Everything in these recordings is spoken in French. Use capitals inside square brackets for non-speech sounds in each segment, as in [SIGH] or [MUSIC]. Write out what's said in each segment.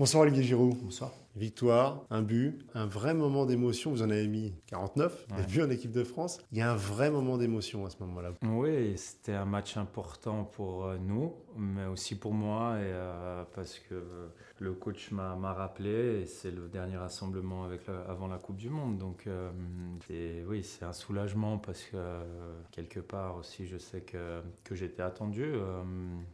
Bonsoir Olivier Giroud. Bonsoir. Victoire, un but, un vrai moment d'émotion. Vous en avez mis 49, Ouais. des buts en équipe de France. Il y a un vrai moment d'émotion à ce moment-là. Oui, c'était un match important pour euh, nous, mais aussi pour moi, et, euh, parce que le coach m'a rappelé, et c'est le dernier rassemblement avec la- avant la Coupe du Monde. Donc, euh, oui, c'est un soulagement parce que euh, quelque part aussi, je sais que, que j'étais attendu, euh,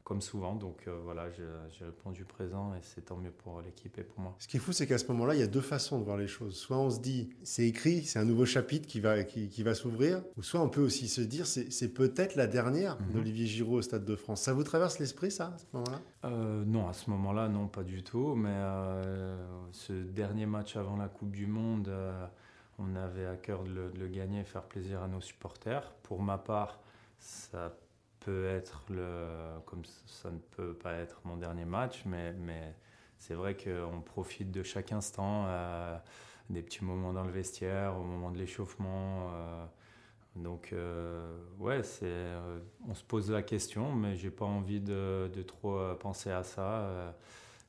comme souvent. Donc euh, voilà, j'ai j'ai répondu présent, et c'est tant mieux pour l'équipe et pour moi. Ce qui est fou, c'est qu'à ce moment-là, il y a deux façons de voir les choses. Soit on se dit, c'est écrit, c'est un nouveau chapitre qui va, qui, qui va s'ouvrir, ou soit on peut aussi se dire, c'est c'est peut-être la dernière Mhm. d'Olivier Giroud au Stade de France. Ça vous traverse l'esprit, ça, à ce moment-là? Euh, non, à ce moment-là, non, pas du tout. Mais euh, ce dernier match avant la Coupe du Monde, euh, on avait à cœur de le, de le gagner et faire plaisir à nos supporters. Pour ma part, ça peut être le, comme ça ne peut pas être mon dernier match, mais, mais c'est vrai qu'on profite de chaque instant, euh, des petits moments dans le vestiaire, au moment de l'échauffement. euh, donc, euh, ouais, c'est, on se pose la question, mais j'ai pas envie de, de trop penser à ça.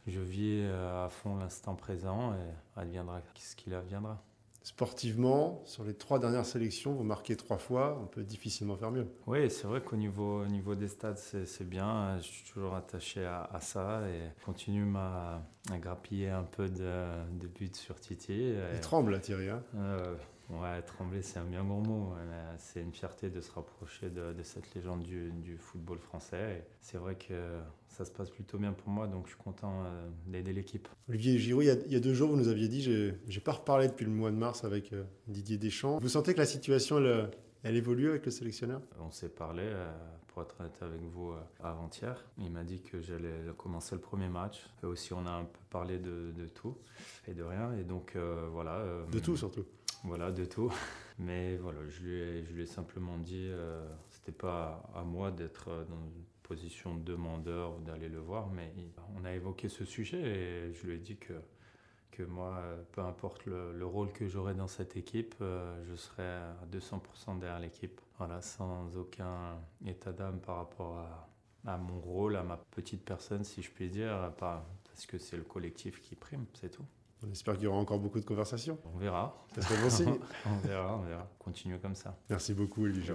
Je vis à fond l'instant présent et adviendra ce qu'il adviendra. Sportivement, sur les trois dernières sélections, vous marquez trois fois, on peut difficilement faire mieux. Oui, c'est vrai qu'au niveau, au niveau des stades, c'est, bien. Je suis toujours attaché à, à ça et continue ma, à grappiller un peu de, de buts sur Titi. Et- Il tremble, Thierry. hein. Euh, ouais, trembler, c'est un bien grand mot. C'est une fierté de se rapprocher de, cette légende du, football français. C'est vrai que ça se passe plutôt bien pour moi, donc je suis content euh, d'aider l'équipe. Olivier Giroud, il y, a, deux jours, vous nous aviez dit, j'ai pas reparlé depuis le mois de mars avec euh, Didier Deschamps. Vous sentez que la situation, elle, elle évolue avec le sélectionneur? On s'est parlé, euh, pour être honnête avec vous, euh, avant-hier. Il m'a dit que j'allais commencer le premier match. Et aussi, on a un peu parlé de, de tout et de rien. Et donc, euh, voilà. De tout, surtout. Voilà, de tout. [LAUGHS] Mais voilà, je lui ai, je lui ai simplement dit, euh, c'était pas à moi d'être dans une position de demandeur ou d'aller le voir, mais on a évoqué ce sujet et je lui ai dit que, que moi, euh, peu importe le, le rôle que j'aurai dans cette équipe, euh, je serai à 200% derrière l'équipe. Voilà, sans aucun état d'âme par rapport à, à mon rôle, à ma petite personne, si je puis dire, pas, parce que c'est le collectif qui prime, c'est tout. On espère qu'il y aura encore beaucoup de conversations. On verra. Ça serait bon signe. [LAUGHS] on verra, on verra. Continuer comme ça. Merci beaucoup, Olivier.